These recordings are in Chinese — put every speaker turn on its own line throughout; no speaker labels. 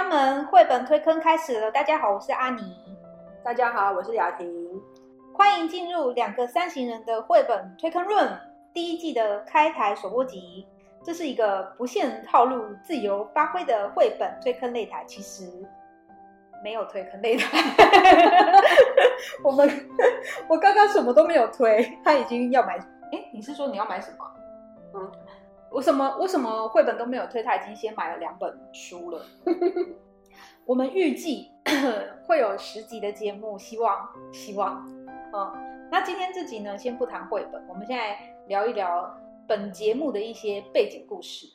请关门，绘本推坑开始了。大家好，我是阿妮，
大家好，我是雅婷，
欢迎进入两个三行人的绘本推坑论第一季的开台首播集。这是一个不限套路、自由发挥的绘本推坑擂台。其实没有推坑擂台，我们我刚刚什么都没有推，他已经要买。哎，你是说你要买什么？嗯。我什么我什么绘本都没有推，他已经先买了两本书了。我们预计 会有十集的节目，希望希望，嗯，那今天这集呢，先不谈绘本，我们现在聊一聊本节目的一些背景故事。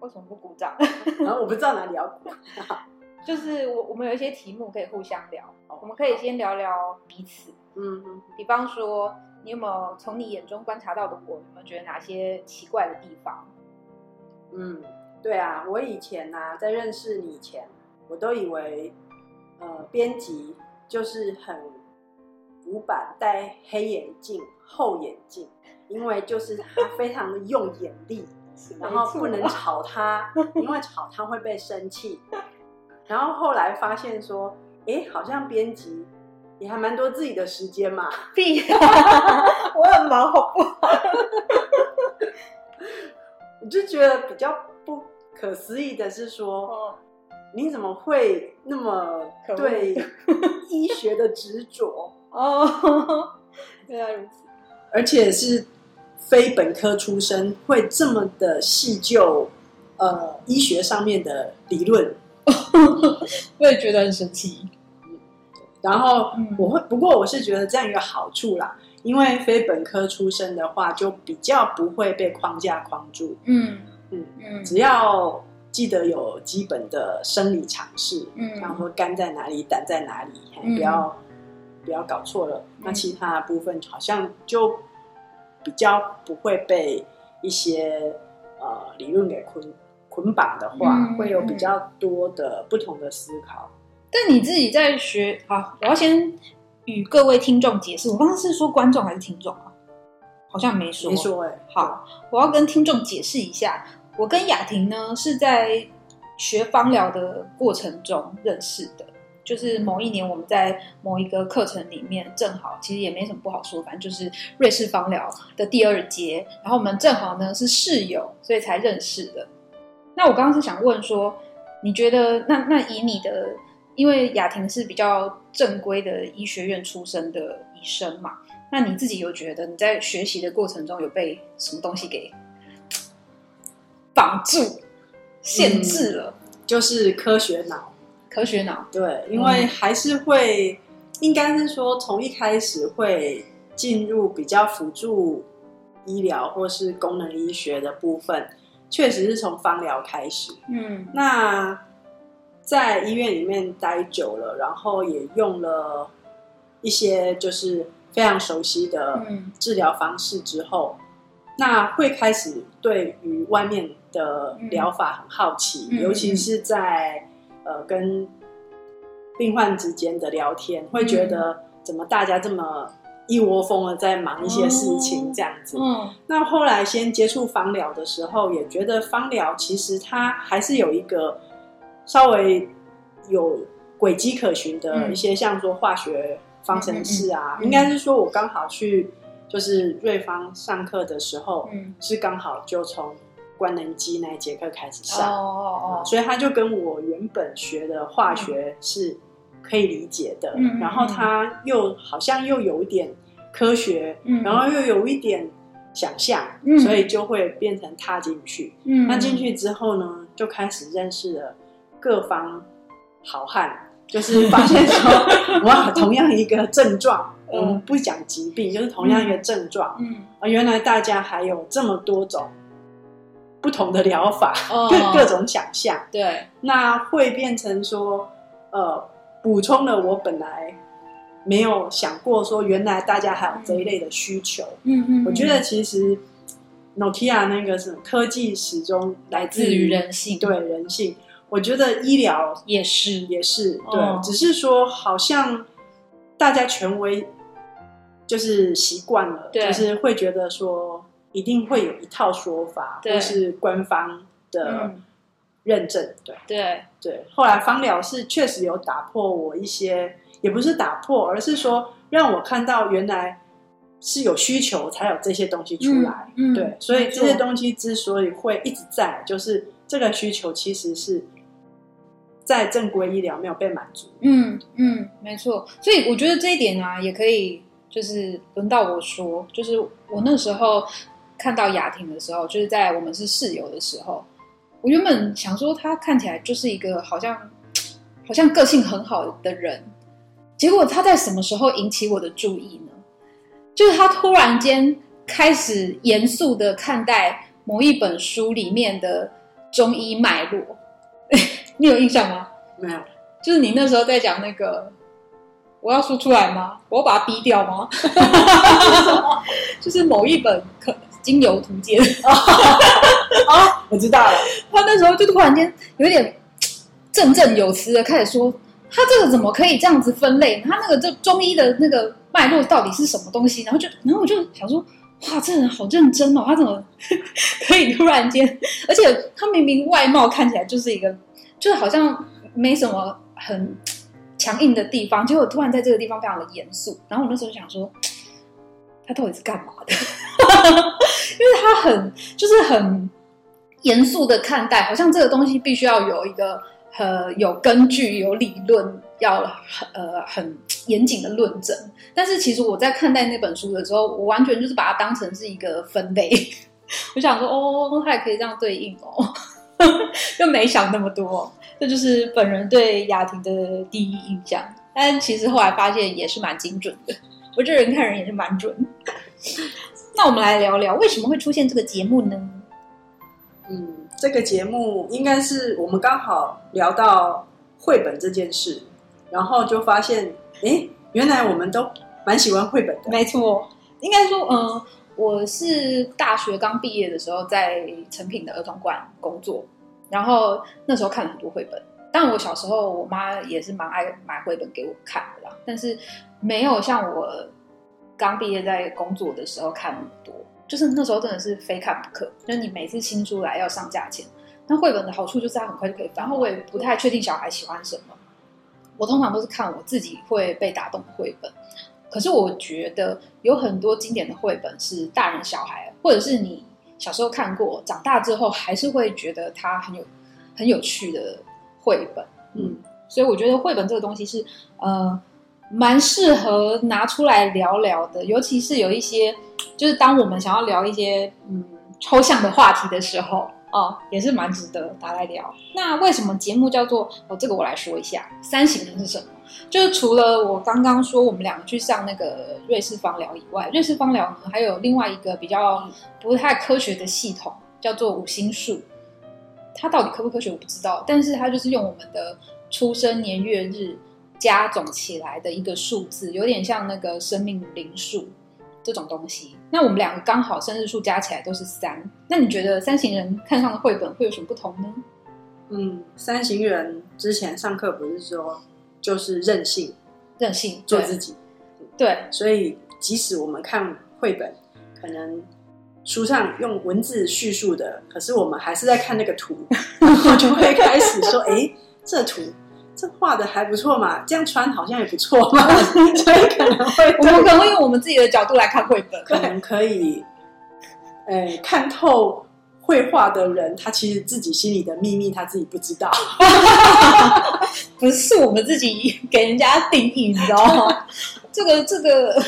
为什么不鼓掌？
然 后我不知道哪里要鼓，
就是我我们有一些题目可以互相聊，我们可以先聊聊彼此，嗯嗯，比方说。你有没有从你眼中观察到的我？有没有觉得哪些奇怪的地方？
嗯，对啊，我以前呢，在认识你以前，我都以为，呃，编辑就是很古板，戴黑眼镜、厚眼镜，因为就是他 非常的用眼力，然后不能吵他，因为吵他会被生气。然后后来发现说，哎，好像编辑。也还蛮多自己的时间嘛，
屁！我很忙，好不好？
我就觉得比较不可思议的是说，你怎么会那么对 医学的执着？哦，
原来如此，
而且是非本科出身，会这么的细究呃医学上面的理论，
我也觉得很神奇。
然后我会，不过我是觉得这样一个好处啦，因为非本科出身的话，就比较不会被框架框住。嗯嗯嗯，只要记得有基本的生理常识，嗯，然后说肝在哪里，胆在哪里，不要不要搞错了。那其他部分好像就比较不会被一些呃理论给捆捆绑的话，会有比较多的不同的思考。
但你自己在学好，我要先与各位听众解释。我刚刚是说观众还是听众啊？好像没说。
没说哎。
好，我要跟听众解释一下，我跟雅婷呢是在学芳疗的过程中认识的。就是某一年我们在某一个课程里面，正好其实也没什么不好说，反正就是瑞士芳疗的第二节，然后我们正好呢是室友，所以才认识的。那我刚刚是想问说，你觉得那那以你的因为雅婷是比较正规的医学院出身的医生嘛，那你自己有觉得你在学习的过程中有被什么东西给绑住、限制了？
就是科学脑，
科学脑。
对，因为还是会，应该是说从一开始会进入比较辅助医疗或是功能医学的部分，确实是从芳疗开始。嗯，那。在医院里面待久了，然后也用了一些就是非常熟悉的治疗方式之后，那会开始对于外面的疗法很好奇，尤其是在呃跟病患之间的聊天，会觉得怎么大家这么一窝蜂的在忙一些事情这样子。那后来先接触芳疗的时候，也觉得芳疗其实它还是有一个。稍微有轨迹可循的一些，像说化学方程式啊，应该是说我刚好去就是瑞芳上课的时候，是刚好就从官能机那一节课开始上，哦哦哦，所以他就跟我原本学的化学是可以理解的，然后他又好像又有一点科学，然后又有一点想象，所以就会变成踏进去。那进去之后呢，就开始认识了。各方好汉就是发现说，哇，同样一个症状，我们不讲疾病，就是同样一个症状，嗯，啊，原来大家还有这么多种不同的疗法，各各种想象，
对，
那会变成说，呃，补充了我本来没有想过说，原来大家还有这一类的需求，嗯嗯，我觉得其实 Nokia 那个什么科技始终来自于
人性，
对人性。我觉得医疗
也是。
也是对，只是说好像大家权威就是习惯了，就是会觉得说一定会有一套说法，或是官方的认证。对。
对，
对，后来方疗是确实有打破我一些，也不是打破，而是说让我看到原来是有需求才有这些东西出来。
嗯嗯
对，所以
没错。
这些东西之所以会一直在，就是这个需求其实是在正规医疗没有被满足。
嗯嗯，没错。所以我觉得这一点啊，也可以就是轮到我说，就是我那时候看到雅婷的时候，就是在我们是室友的时候，我原本想说她看起来就是一个好像 好像个性很好的人，结果她在什么时候引起我的注意呢？就是她突然间开始严肃的看待某一本书里面的中医脉络，你有印象吗？
没有，
就是你那时候在讲那个，我要说出来吗？我要把它逼掉吗？就是某一本可精油图鉴，
啊，我知道了。
他那时候就突然间有点振振有词的开始说，他这个怎么可以这样子分类？他那个这中医的那个脉络到底是什么东西？然后就，然后我就想说，哇，这人好认真哦，他怎么 可以突然间？而且他明明外貌看起来就是一个，就好像没什么很强硬的地方，结果突然在这个地方非常的严肃。然后我那时候就想说，他到底是干嘛的？因为他很就是很严肃的看待，好像这个东西必须要有一个呃有根据、有理论，要呃很严谨的论证。但是其实我在看待那本书的时候，我完全就是把它当成是一个分类。我想说，哦，它也可以这样对应哦，就没想那么多。这就是本人对雅婷的第一印象，但其实后来发现也是蛮精准的。我这人看人也是蛮准。那我们来聊聊为什么会出现这个节目呢？
嗯，这个节目应该是我们刚好聊到绘本这件事，然后就发现，哎，原来我们都蛮喜欢绘本的。
没错，应该说，嗯、我是大学刚毕业的时候在成品的儿童馆工作，然后那时候看了很多绘本。但我小时候，我妈也是蛮爱买绘本给我看的啦，但是没有像我刚毕业在工作的时候看那么多。就是那时候真的是非看不可，就是你每次新出来要上架前，那绘本的好处就是它很快就可以翻，然后我也不太确定小孩喜欢什么，我通常都是看我自己会被打动的绘本。可是我觉得有很多经典的绘本是大人小孩，或者是你小时候看过，长大之后还是会觉得它很有很有趣的绘本。
嗯，
所以我觉得绘本这个东西是呃蛮适合拿出来聊聊的，尤其是有一些就是当我们想要聊一些嗯抽象的话题的时候。哦，也是蛮值得拿来聊。那为什么节目叫做哦？这个我来说一下，三型人是什么？就是除了我刚刚说我们两个去上那个瑞士芳疗以外，瑞士芳疗呢还有另外一个比较不太科学的系统，叫做五星术。它到底科不科学我不知道，但是它就是用我们的出生年月日加总起来的一个数字，有点像那个生命灵数这种东西。那我们两个刚好生日数加起来都是三，那你觉得三型人看上的绘本会有什么不同呢？
嗯，三型人之前上课不是说就是任性
任性，
做自己，
对，
所以即使我们看绘本，可能书上用文字叙述的，可是我们还是在看那个图，然后就会开始说：“哎，这图这画的还不错嘛，这样穿好像也不错嘛。”所以可能会
我们可能会用我们自己的角度来看绘本，
可能可以，呃，看透绘画的人，他其实自己心里的秘密他自己不知道。
不是我们自己给人家定义，你知道吗？这个这个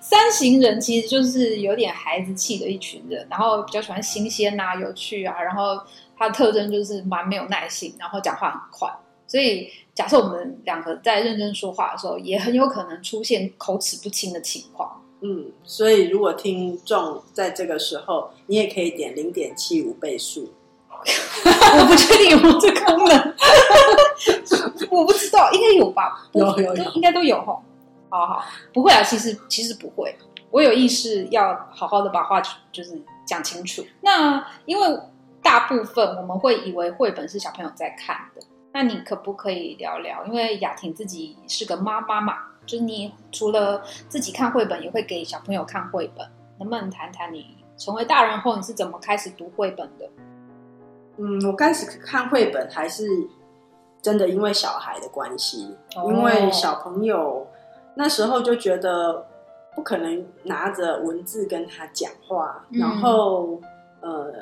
三型人其实就是有点孩子气的一群人，然后比较喜欢新鲜啊、有趣啊，然后他的特征就是蛮没有耐性，然后讲话很快。所以假设我们两个在认真说话的时候，也很有可能出现口齿不清的情况。
嗯，所以如果听众在这个时候，你也可以点零点七五倍速。
我不确定有没有这功能，我不知道，应该有吧？
有有有
都应该都有哈。好好，不会啊，其实其实不会，我有意识要好好的把话就是讲清楚。那因为大部分我们会以为绘本是小朋友在看的，那你可不可以聊聊？因为雅婷自己是个妈妈嘛，就是你除了自己看绘本，也会给小朋友看绘本，能不能谈谈你成为大人后你是怎么开始读绘本的？
嗯，我开始看绘本还是真的因为小孩的关系，
哦。
因为小朋友那时候就觉得不可能拿着文字跟他讲话，
嗯。
然后呃，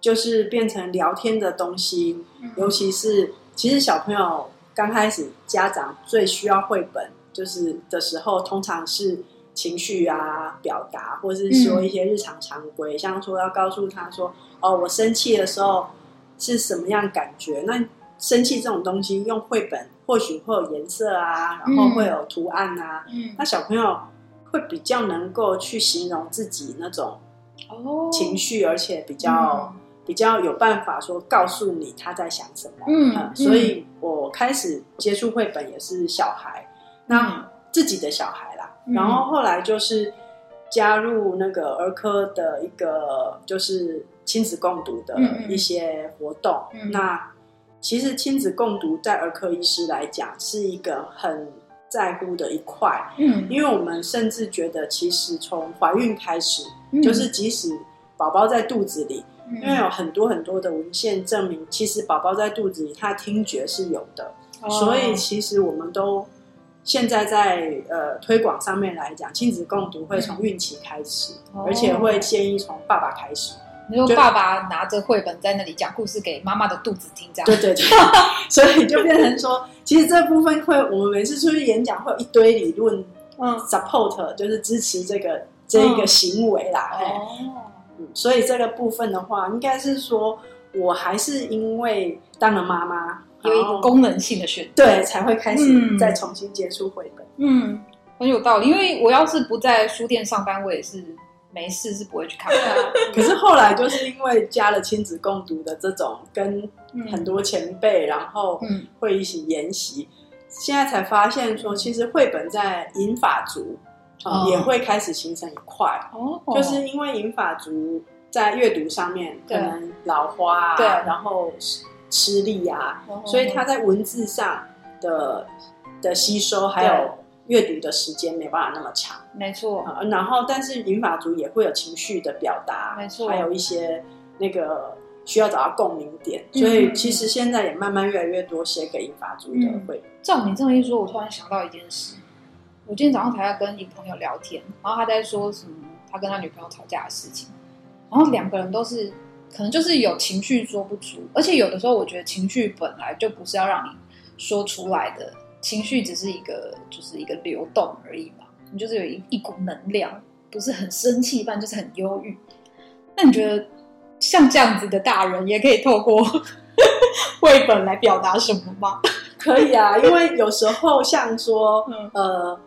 就是变成聊天的东西，
嗯。
尤其是其实小朋友刚开始，家长最需要绘本就是的时候，通常是情绪啊表达，或是说一些日常常规，像说要告诉他说，哦，我生气的时候是什么样感觉？那生气这种东西，用绘本或许会有颜色啊，然后会有图案啊，
嗯。
那小朋友会比较能够去形容自己那种
哦。
情绪，而且比较。比较有办法说告诉你他在想什么，
嗯
呃所以我开始接触绘本也是小孩，那自己的小孩啦，
嗯。
然后后来就是加入那个儿科的一个就是亲子共读的一些活动，
嗯
那其实亲子共读在儿科医师来讲是一个很在乎的一块，
嗯。
因为我们甚至觉得其实从怀孕开始，
嗯。
就是即使宝宝在肚子里。
嗯。
因为有很多很多的文献证明，其实宝宝在肚子里，他听觉是有的，
哦。
所以其实我们都现在在呃推广上面来讲，亲子共读会从孕期开始，
哦。
而且会建议从爸爸开始。
你说
就
爸爸拿着绘本在那里讲故事给妈妈的肚子听，这样。
对对对，所以就变成说，其实这部分会，我们每次出去演讲会有一堆理论
嗯。
support，就是支持这个这一个行为啦。嘿。
哦
嗯，所以这个部分的话，应该是说我还是因为当了妈妈，
有一个功能性的选择，
对才会开始
嗯。
再重新接触绘本。
嗯，很有道理。因为我要是不在书店上班，我也是没事是不会去看。的。
可是后来就是因为加了亲子共读的这种，跟
嗯
很多前辈，然后
嗯。
会一起研习，现在才发现说，其实绘本在银发族、也会开始形成一块，
哦，
就是因为银发族在阅读上面可能老花啊，
对。
然后吃吃力啊，
哦
所以他在文字上的的吸收还有阅读的时间没办法那么长。
没错，
啊，然后但是银发族也会有情绪的表达，
没错
还有一些那个需要找到共鸣点，
嗯
所以其实现在也慢慢越来越多写给银发族的
嗯
绘本。
照你这么一说，我突然想到一件事。我今天早上才要跟一个朋友聊天，然后他在说什么他跟他女朋友吵架的事情，然后两个人都是可能就是有情绪说不出，而且有的时候我觉得情绪本来就不是要让你说出来的，情绪只是一个就是一个流动而已嘛，你就是有一一股能量，不是很生气，不然就是很忧郁。那你觉得像这样子的大人也可以透过 绘本来表达什么吗？
可以啊，因为有时候像说，
嗯
呃，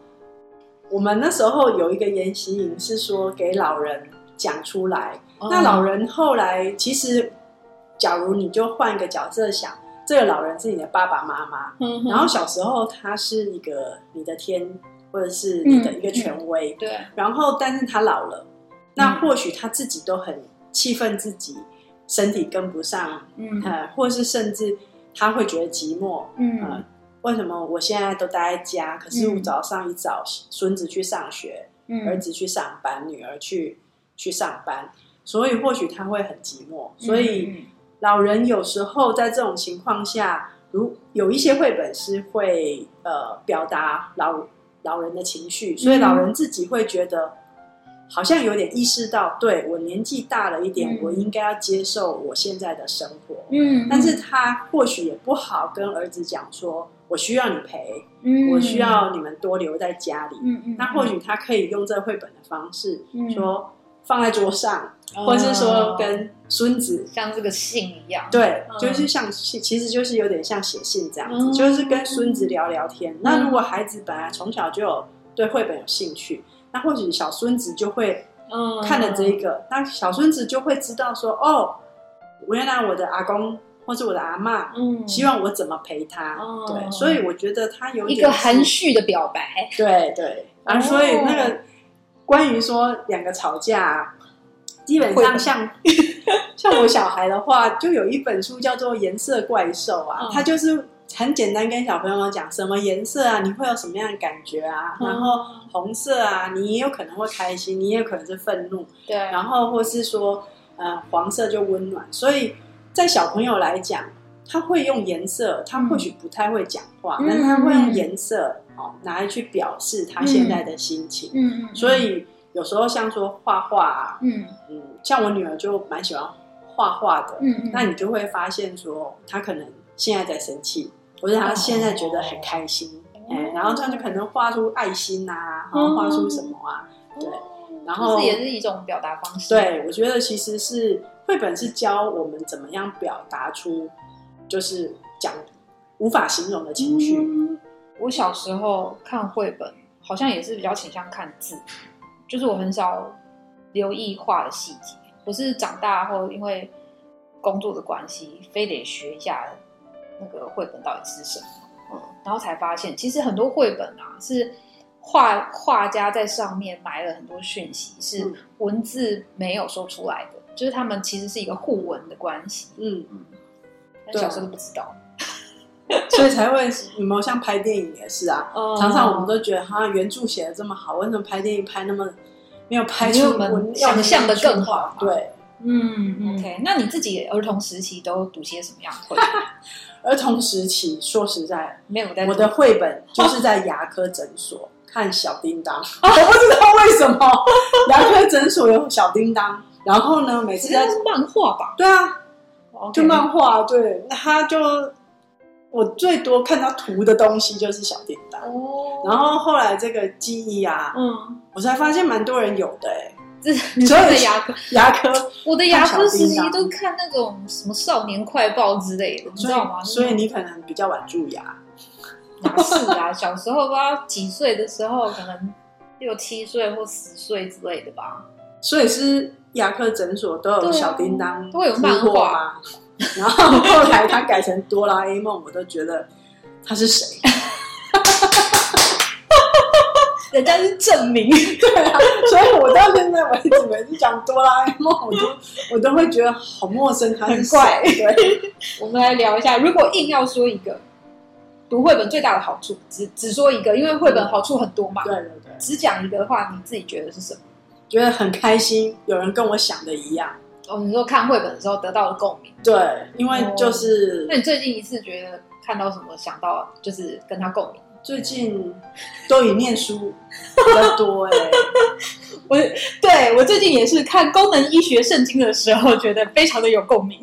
我们那时候有一个研习营是说给老人讲出来，
哦。
那老人后来其实，假如你就换一个角色想，这个老人是你的爸爸妈妈，
嗯
然后小时候他是一个你的天，或者是你的一个权威，
对，
然后但是他老了，那
嗯。
或许他自己都很气愤自己身体跟不上，
嗯。
呃，或是甚至他会觉得寂寞，呃
嗯，
为什么我现在都待在家，可是早上一早孙子去上学，儿
嗯
子去上班，女儿去去上班，所以或许他会很寂寞，所以。
嗯
老人有时候在这种情况下，如有一些绘本是会呃表达老老人的情绪，所以老人自己会觉得好像有点意识到，对我年纪大了一点，
嗯。
我应该要接受我现在的生活。
嗯，
但是他或许也不好跟儿子讲说，我需要你陪，
嗯。
我需要你们多留在家里。
嗯嗯，
那或许他可以用这绘本的方式
嗯。
说放在桌上，
哦。
或者是说跟孙子
像这个信一样，
对，
嗯。
就是像信其实就是有点像写信这样子，
嗯。
就是跟孙子聊聊天。那如果孩子本来从小就有对绘本有兴趣，那或许小孙子就会
嗯，
看了这一个，那小孙子就会知道说，哦，原来我的阿公或是我的阿妈
嗯，
希望我怎么陪他。
哦。
对，所以我觉得他有
一个含蓄的表白，
对对，啊，
哦。
所以那个关于说两个吵架，基本上像像我小孩的话，就有一本书叫做《颜色怪兽》啊，
嗯。
它就是很简单跟小朋友讲什么颜色啊，你会有什么样的感觉啊，
嗯。
然后红色啊，你也有可能会开心，你也有可能是愤怒，
对，
然后或是说呃黄色就温暖，所以。在小朋友来讲，他会用颜色，他或许不太会讲话，
嗯
但是他会用颜色哦拿来去表示他现在的心情。
嗯嗯，
所以有时候像说画画啊，
嗯。
嗯，像我女儿就蛮喜欢画画的，
嗯嗯，
那你就会发现说，她可能现在在生气，或者她现在觉得很开心，哎、然后她就可能画出爱心啊，然后画出什么啊，对。然后
这也是一种表达方式。
对，我觉得其实是绘本是教我们怎么样表达出，就是讲无法形容的情绪。
嗯我小时候看绘本，好像也是比较倾向看字，就是我很少留意画的细节。我是长大后因为工作的关系，非得学一下那个绘本到底是什么，嗯，然后才发现其实很多绘本啊是画画家在上面埋了很多讯息，是
嗯
文字没有说出来的，就是他们其实是一个互文的关系。
嗯，
嗯，小时候都不知道。
所以才会有没有像拍电影也是啊，
哦。
常常我们都觉得哈原著写的这么好，为什么拍电影拍那么没有拍出
我们想象的更好嘛。
对，
嗯，OK，那你自己儿童时期都读些什么样？的绘本？
儿童时期说实在，
没有在
我的绘本就是在牙科诊所看小叮当，我不知道为什么牙科诊所有小叮当，然后呢每次在
漫画吧？
对啊。
哦
就漫画对，那他就我最多看到图的东西就是小叮当，
哦，
然后后来这个记忆啊，
嗯，
我才发现蛮多人有的哎、
这所有的牙科，
牙科，
我的牙科时期都看那种什么少年快报之类的，你知道吗？
所以你可能比较晚蛀牙，
哪是啊？小时候不知道几岁的时候，可能六七岁或十岁之类的吧。
所以是牙科诊所都有小叮当
都会有漫画
吗？然后后来他改成哆啦 A 梦，我都觉得他是谁？
人家是证明，
对啊，所以我到现在为止，每次讲哆啦 A 梦，我都我都会觉得好陌生，他
很怪
对，
我们来聊一下，如果硬要说一个读绘本最大的好处，只只说一个，因为绘本好处很多嘛。
对对对，
只讲一个的话，你自己觉得是什么？
觉得很开心，有人跟我想的一样。
哦，你说看绘本的时候得到了共鸣。
对，因为就是
那你最近一次觉得看到什么想到就是跟他共鸣？
最近都以念书比较多哎、
我对我最近也是看功能医学圣经的时候，觉得非常的有共鸣。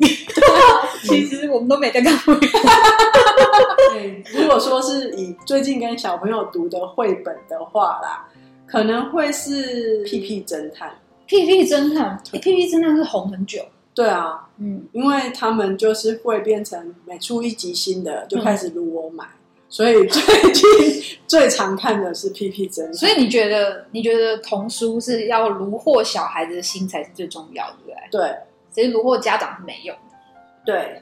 其实我们都没在看绘本。
对，如果说是以最近跟小朋友读的绘本的话啦，可能会是《屁屁侦探》。
屁屁侦探，屁屁侦探是红很久。
对啊，
嗯，
因为他们就是会变成每出一集新的就开始撸我买，所以最近最常看的是《屁屁侦探》。
所以你觉得你觉得童书是要虏获小孩子的心才是最重要的，对不对？
对。
其实虏获家长是没用的，
对，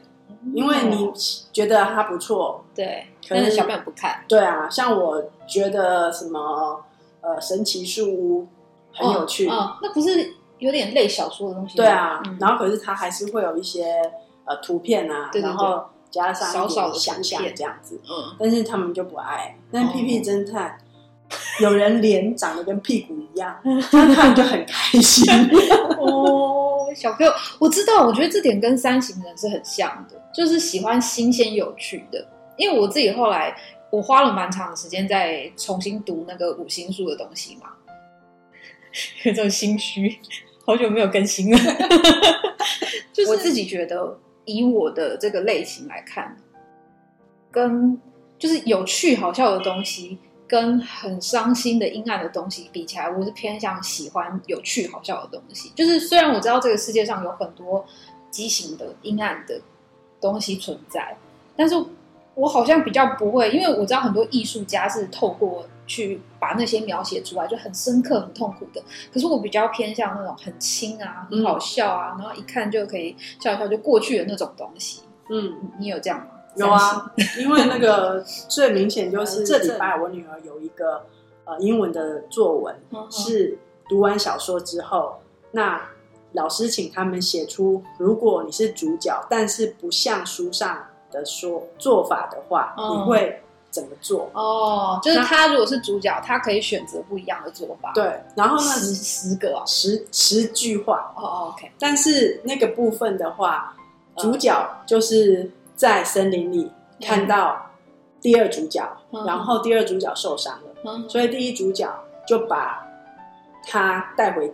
因为你觉得它不错，
对，
可是
但是小朋友不看，
对啊，像我觉得什么呃神奇树屋很有趣，
那不是有点类小说的东西吗？
对啊，
嗯
然后可是它还是会有一些呃图片啊，
对对对
然后加上一
少少的
点想象这样子，
嗯，
但是他们就不爱。但
哦
屁屁侦探、有人脸长得跟屁股一样，他看就很开心。
哦，小朋友，我知道，我觉得这点跟三型人是很像的，就是喜欢新鲜有趣的。因为我自己后来，我花了蛮长的时间在重新读那个五星书的东西嘛，有种心虚，好久没有更新了。就是我自己觉得，以我的这个类型来看，跟就是有趣好笑的东西，跟很伤心的阴暗的东西比起来，我是偏向喜欢有趣好笑的东西。就是虽然我知道这个世界上有很多畸形的阴暗的东西存在，但是我好像比较不会，因为我知道很多艺术家是透过去把那些描写出来，就很深刻、很痛苦的。可是我比较偏向那种很轻啊、很好笑啊，然后一看就可以笑一笑就过去的那种东西。
嗯，
你有这样吗？
有啊，因为那个 最明显就是
嗯
这礼拜我女儿有一个呃英文的作文，
嗯
是读完小说之后，那老师请他们写出，如果你是主角，但是不像书上的说做法的话，
嗯
你会怎么做？
哦，就是他如果是主角，他可以选择不一样的做法。，
对，然后呢，
十十个哦。
十十句话，
哦哦，OK，
但是那个部分的话，主角就是在森林里看到第二主角，
嗯
然后第二主角受伤了，
嗯
所以第一主角就把他带回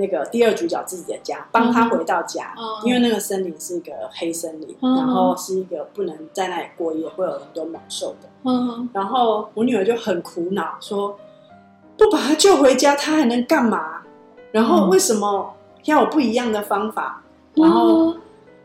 那个第二主角自己的家，帮他回到家，
嗯
因为那个森林是一个黑森林，
嗯
然后是一个不能在那里过夜，会有很多猛兽的。
嗯
然后我女儿就很苦恼，说不把他救回家，他还能干嘛？然后
嗯
为什么要有不一样的方法？然后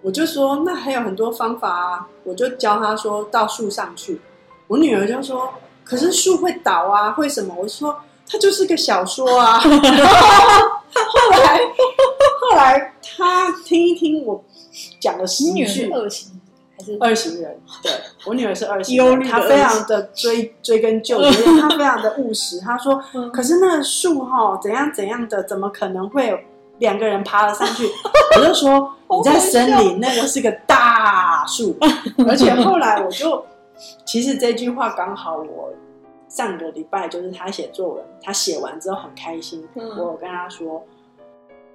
我就说那还有很多方法啊，我就教他说到树上去。我女儿就说，可是树会倒啊，会什么？我说它就是个小说啊。然 后后来后来他听一听我讲的十
你女儿
句
是，恶行还是
二型人，对我女儿是二型她非常的追追根究底，她非常的务实。她说：“
嗯
可是那树哈，怎样怎样的，怎么可能会有两个人爬了上去？” 我就说：“
好
你在森林，那个是个大树。”而且后来我就，其实这句话刚好我上个礼拜就是他写作文，他写完之后很开心，
嗯
我有跟他说，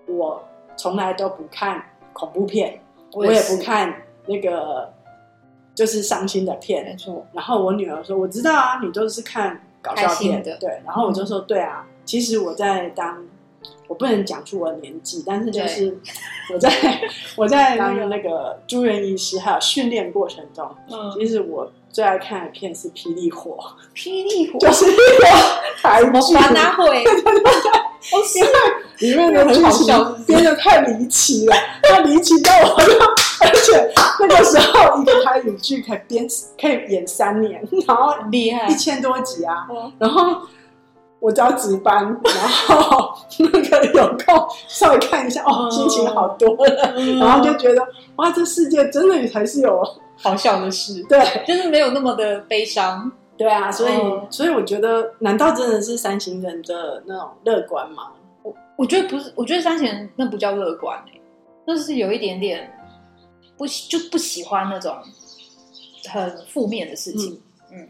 我从来都不看恐怖片。我也不看那个就是伤心的片
没。错，
然后我女儿说：“我知道啊，你都是看搞笑片
的
对。”然后我就说：“对啊，其实我在当，我不能讲出我的年纪，但是就是我在 我在那个那个住院医师还有训练过程中，
嗯，
其实我最爱看的片是《霹雳火
霹雳火 》，
就是一个台剧，
华纳会，哦是
里面的剧
很好笑
情编的太离奇了，太离奇到我就，而且那个时候一个台语剧可以编可以演三年，然后
很厉害
一，千多集啊，
哦
然后我只要值班，然后那个有空稍微看一下，哦，
嗯。
心情好多了，
嗯。
然后就觉得哇，这世界真的才是有
好笑的事，
对。
就是没有那么的悲伤，
对啊，所以、
嗯。
所以我觉得，难道真的是三型人的那种乐观吗？
我我觉得不是，我觉得三贤那不叫乐观欸。那是有一点点不喜就不喜欢那种很负面的事情。嗯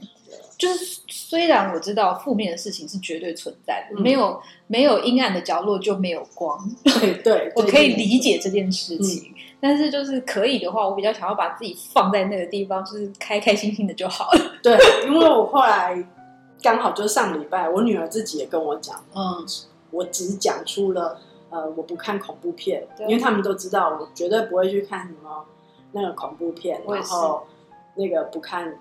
就是虽然我知道负面的事情是绝对存在的，
嗯
没有没有阴暗的角落就没有光。
对对，
我可以理解这件事情，但是就是可以的话，我比较想要把自己放在那个地方，就是开开心心的就好了。
对，因为我后来刚好就是上礼拜，我女儿自己也跟我讲，
嗯，
我只讲出了呃我不看恐怖片，因为他们都知道我绝对不会去看什么那个恐怖片，然后那个不看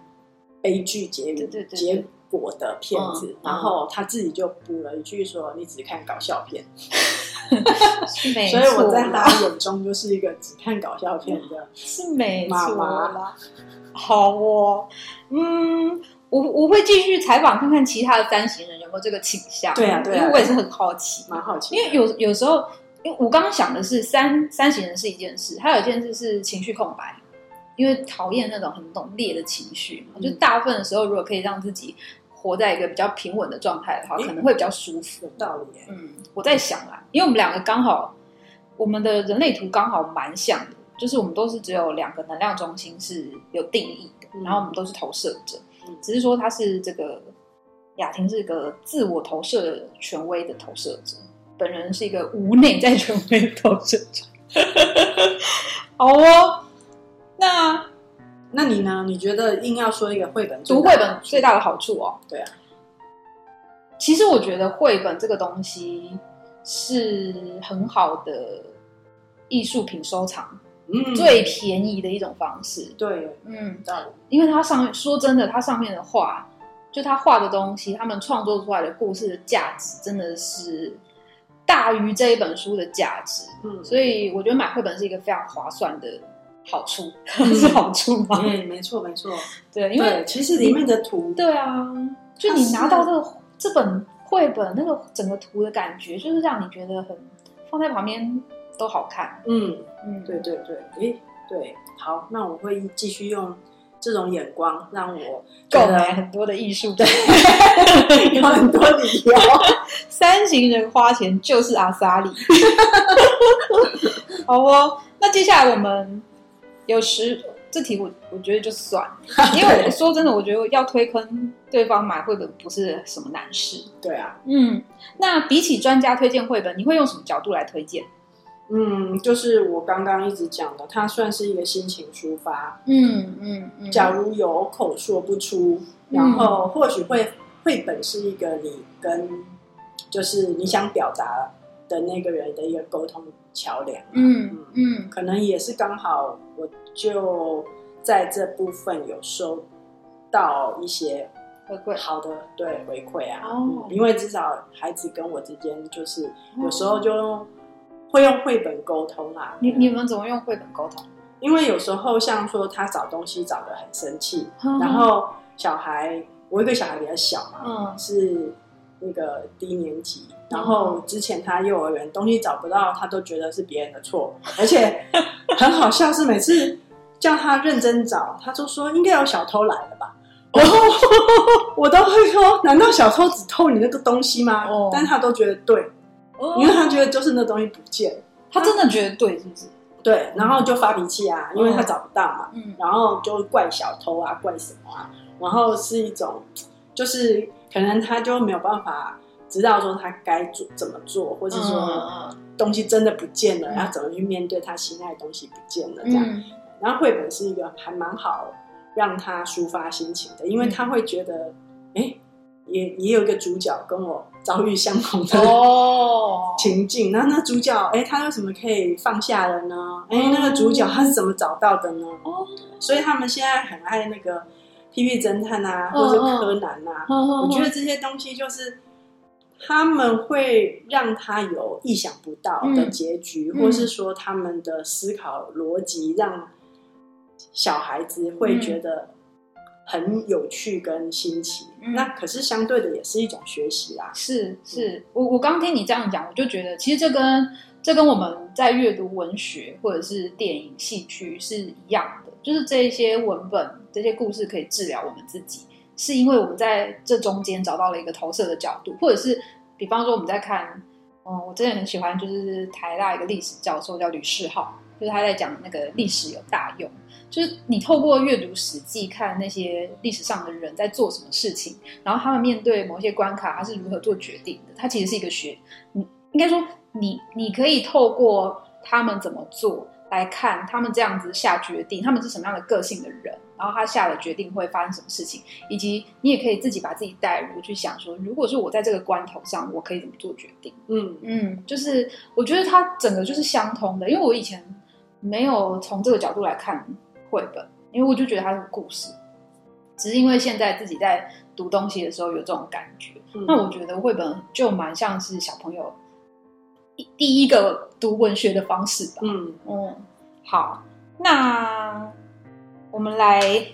悲剧结
对对对对。
结果的片子，
嗯
然后他自己就补了一句说你只看搞笑片，
没
所以我在
错啦
她眼中就是一个只看搞笑片的。
是没错
妈妈。
啦。好哦，嗯，我我会继续采访看看其他的三型人有没有这个倾向。
对啊对啊
因为我也是很好奇，
蛮好奇的，
因为有有时候，因为我刚刚想的是三三型人是一件事，还有一件事是情绪空白，因为讨厌那种很浓烈的情绪就大部分的时候，如果可以让自己活在一个比较平稳的状态的话，可能会比较舒服
有。道理。
嗯，我在想啊，因为我们两个刚好，我们的人类图刚好蛮像的，就是我们都是只有两个能量中心是有定义的，
嗯
然后我们都是投射者，
嗯
只是说他是这个雅婷是个自我投射权威的投射者，本人是一个无内在权威的投射者。好哦，那
那你呢？你觉得硬要说一个绘本，
读绘本最大的好处哦，
对啊，
其实我觉得绘本这个东西是很好的艺术品收藏，
嗯
最便宜的一种方式。
对，
嗯。因为它上面说真的，它上面的画，就他画的东西，他们创作出来的故事的价值，真的是大于这一本书的价值。
嗯，
所以我觉得买绘本是一个非常划算的好处，
嗯
是好处吗？
嗯，没错没错。
对，因为，
其实里面的图，
对啊，就你拿到这个这本绘本那个整个图的感觉，就是让你觉得很放在旁边都好看。
嗯，
嗯，
对对对，诶，对，好，那我会继续用这种眼光，让我
购买很多的艺术品。
有很多理由。
三型人花钱就是阿萨里。好哦，那接下来我们有时这题我我觉得就算，因为我说真的，我觉得要推坑对方买绘本不是什么难事。
对啊，
嗯，那比起专家推荐绘本，你会用什么角度来推荐？
嗯，就是我刚刚一直讲的，它算是一个心情抒发。
嗯嗯嗯，
假如有口说不出，然后或许会绘本是一个你跟就是你想表达的那个人的一个沟通桥梁。
嗯嗯，
可能也是刚好，我就在这部分有收到一些
回馈
好的对回馈啊。
哦
嗯，因为至少孩子跟我之间就是有时候就会用绘本沟通啦。
你你们怎么用绘本沟通？
因为有时候像说他找东西找的很生气，
嗯
然后小孩我一个小孩比较小嘛，
嗯
是那个低年级，然后之前他幼儿园东西找不到，他都觉得是别人的错，而且很好笑是每次叫他认真找，他就说应该有小偷来了吧。然后我都会说，难道小偷只偷你那个东西吗？
哦
但是他都觉得对，因为他觉得就是那东西不见了，
他真的觉得对，是不是？
对，然后就发脾气啊，因为他找不到嘛。
嗯
然后就怪小偷啊，怪什么啊，然后是一种，就是可能他就没有办法知道说他该做怎么做，或者说
嗯
东西真的不见了，
嗯。
要怎么去面对他心爱的东西不见了这样。
嗯。
然后绘本是一个还蛮好让他抒发心情的，因为他会觉得，哎、也也有一个主角跟我遭遇相同的
哦，
情境，那那主角，哎，他为什么可以放下了呢？哎、
哦
那个主角他是怎么找到的呢？
哦，
所以他们现在很爱那个屁屁侦探啊，
嗯
或者柯南啊。我
我
觉得这些东西就是他们会让他有意想不到的结局，
嗯
或是说他们的思考逻辑让小孩子会觉得很有趣跟新奇。
嗯
那可是相对的也是一种学习啦。
是是，我我刚听你这样讲，我就觉得其实这跟这跟我们在阅读文学或者是电影、戏剧是一样的，就是这些文本、这些故事可以治疗我们自己，是因为我们在这中间找到了一个投射的角度，或者是比方说我们在看，嗯，我真的很喜欢就是台大一个历史教授叫吕世浩，就是他在讲那个历史有大用。就是你透过阅读《史记》，看那些历史上的人在做什么事情，然后他们面对某些关卡，他是如何做决定的。他其实是一个学，应该说你你可以透过他们怎么做来看他们这样子下决定，他们是什么样的个性的人，然后他下了决定会发生什么事情，以及你也可以自己把自己带入去想说，如果是我在这个关头上，我可以怎么做决定。
嗯
嗯，就是我觉得它整个就是相通的，因为我以前没有从这个角度来看绘本，因为我就觉得它是故事，只是因为现在自己在读东西的时候有这种感觉。
嗯
那我觉得绘本就蛮像是小朋友一第一个读文学的方式吧。
嗯
嗯，好，那我们来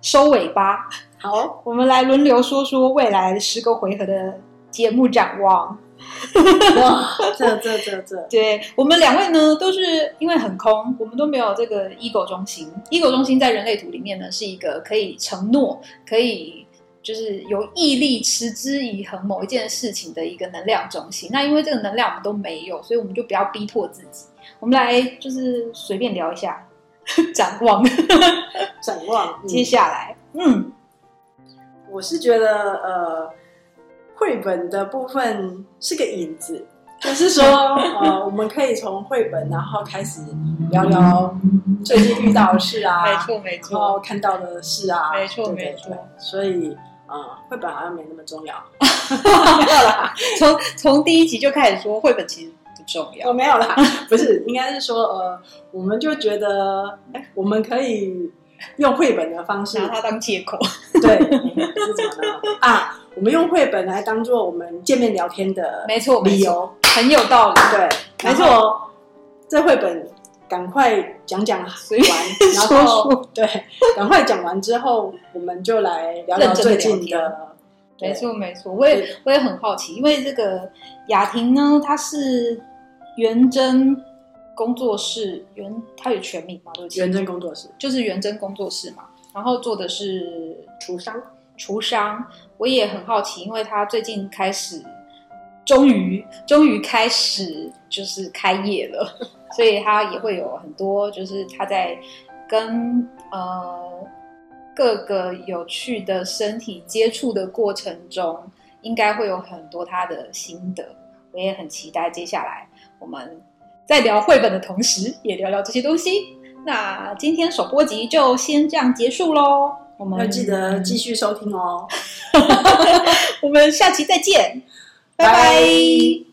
收尾吧。
好，
我们来轮流说说未来十个回合的节目展望。
哇，这这这这，
对我们两位呢，都是因为很空，我们都没有这个 ego 中心。ego 中心在人类图里面呢，是一个可以承诺、可以就是有毅力、持之以恒某一件事情的一个能量中心。那因为这个能量我们都没有，所以我们就不要逼迫自己。我们来就是随便聊一下展望，
展望。嗯
接下来，嗯
我是觉得呃，绘本的部分是个引子，就是说呃，我们可以从绘本然后开始聊聊最近遇到的事啊，
没错没
然后看到的事啊，
没错没错
所以呃，绘本好像没那么重要。
没有啦，从从第一集就开始说绘本其实不重要
哦，。没有啦，不是，应该是说呃，我们就觉得，哎，我们可以用绘本的方式
拿它当借口，
对，是怎么呢？啊，我们用绘本来当做我们见面聊天的
没错，
理由，
很有道理。
对，没错。这绘本赶快讲讲完，然后 对，赶快讲完之后，我们就来聊聊最近的。对。
没错，没错，我也我也很好奇，因为这个雅婷呢，她是元真工作室，元她有全名嘛？对不起，
元真工作室。
就是元真工作室嘛，然后做的是
厨商，
厨商，我也很好奇，因为她最近开始，终于终于开始就是开业了，所以他也会有很多，就是他在跟呃各个有趣的身体接触的过程中，应该会有很多他的心得，我也很期待接下来我们在聊绘本的同时，也聊聊这些东西。那今天首播集就先这样结束喽。我们
要记得继续收听哦。
我们下期再见，拜
拜
拜